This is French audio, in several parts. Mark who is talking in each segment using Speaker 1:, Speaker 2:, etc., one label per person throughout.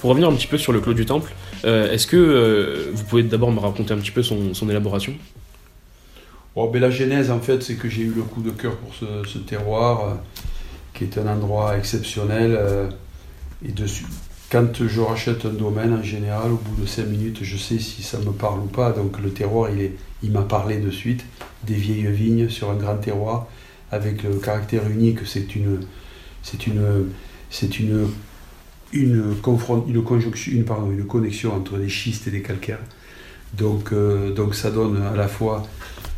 Speaker 1: Pour revenir un petit peu sur le Clos du Temple, euh, est-ce que euh, vous pouvez d'abord me raconter un petit peu son, élaboration?
Speaker 2: Bon, ben, la genèse, en fait, c'est que j'ai eu le coup de cœur pour ce, terroir, euh, qui est un endroit exceptionnel. et dessus, quand je rachète un domaine, en général, au bout de 5 minutes, je sais si ça me parle ou pas. Donc le terroir, il, il m'a parlé de suite. Des vieilles vignes sur un grand terroir, avec le caractère unique, c'est une, c'est une, c'est une, une, confront- une conjonction, une, pardon, une connexion entre des schistes et des calcaires. Donc, euh, donc ça donne à la fois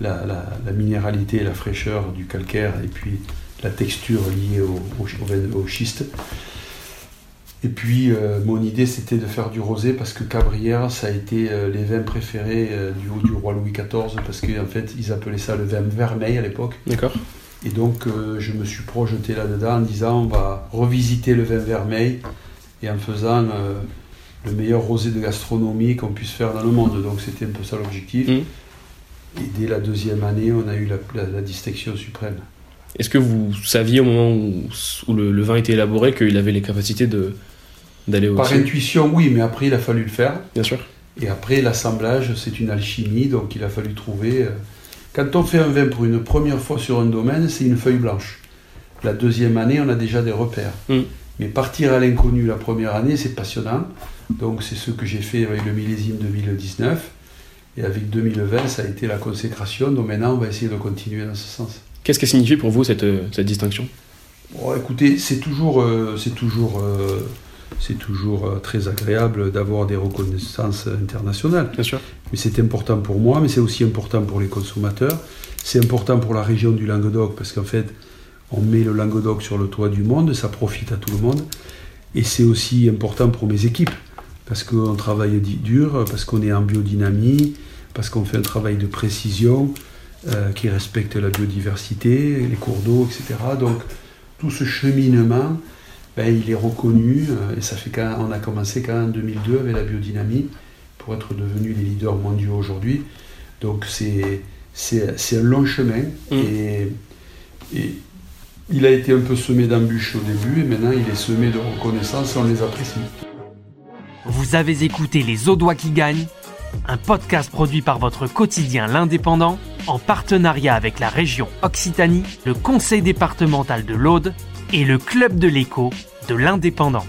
Speaker 2: la, la- la minéralité et la fraîcheur du calcaire et puis la texture liée au, schiste. Et puis euh, mon idée c'était de faire du rosé parce que Cabrières ça a été euh, les vins préférés du, du roi Louis XIV parce qu'en fait ils appelaient ça le vin vermeil à l'époque.
Speaker 1: D'accord
Speaker 2: Et donc je me suis projeté là-dedans en disant on va revisiter le vin vermeil et en faisant euh, le meilleur rosé de gastronomie qu'on puisse faire dans le monde. Donc c'était un peu ça l'objectif.
Speaker 1: Mhm.
Speaker 2: Et dès la deuxième année, on a eu la, la- la distinction suprême.
Speaker 1: Est-ce que vous saviez au moment où, où le, le vin était élaboré qu'il avait les capacités de d'aller au
Speaker 2: Par intuition, oui, mais après il a fallu le faire.
Speaker 1: Bien sûr.
Speaker 2: Et après l'assemblage, c'est une alchimie, donc il a fallu trouver. euh, Quand on fait un vin pour une première fois sur un domaine, c'est une feuille blanche. La deuxième année, on a déjà des repères.
Speaker 1: Mm.
Speaker 2: Mais partir à l'inconnu la première année, c'est passionnant. Donc c'est ce que j'ai fait avec le millésime 2019. Et avec 2020, ça a été la consécration. Donc maintenant, on va essayer de continuer dans ce sens.
Speaker 1: Qu'est-ce qui a signifié pour vous cette, euh, cette distinction?
Speaker 2: Bon, écoutez, c'est toujours, euh, c'est toujours, euh, c'est toujours euh, très agréable d'avoir des reconnaissances internationales.
Speaker 1: Bien sûr.
Speaker 2: Mais c'est important pour moi, mais c'est aussi important pour les consommateurs. C'est important pour la région du Languedoc parce qu'en fait, on met le Languedoc sur le toit du monde, ça profite à tout le monde. Et c'est aussi important pour mes équipes parce qu'on travaille dur, parce qu'on est en biodynamie, parce qu'on fait un travail de précision euh, qui respecte la biodiversité, les cours d'eau, etc. Donc tout ce cheminement, ben, il est reconnu euh, et ça fait quand on a commencé quand en 2002 avec la biodynamie pour être devenus les leaders mondiaux aujourd'hui. Donc c'est c'est c'est un long chemin
Speaker 1: Mm.
Speaker 2: et il a été un peu semé d'embûches au début et maintenant il est semé de reconnaissance et on les apprécie.
Speaker 3: Vous avez écouté Les Audois qui gagnent, un podcast produit par votre quotidien L'Indépendant en partenariat avec la région Occitanie, le conseil départemental de l'Aude et le club de l'écho de l'Indépendant.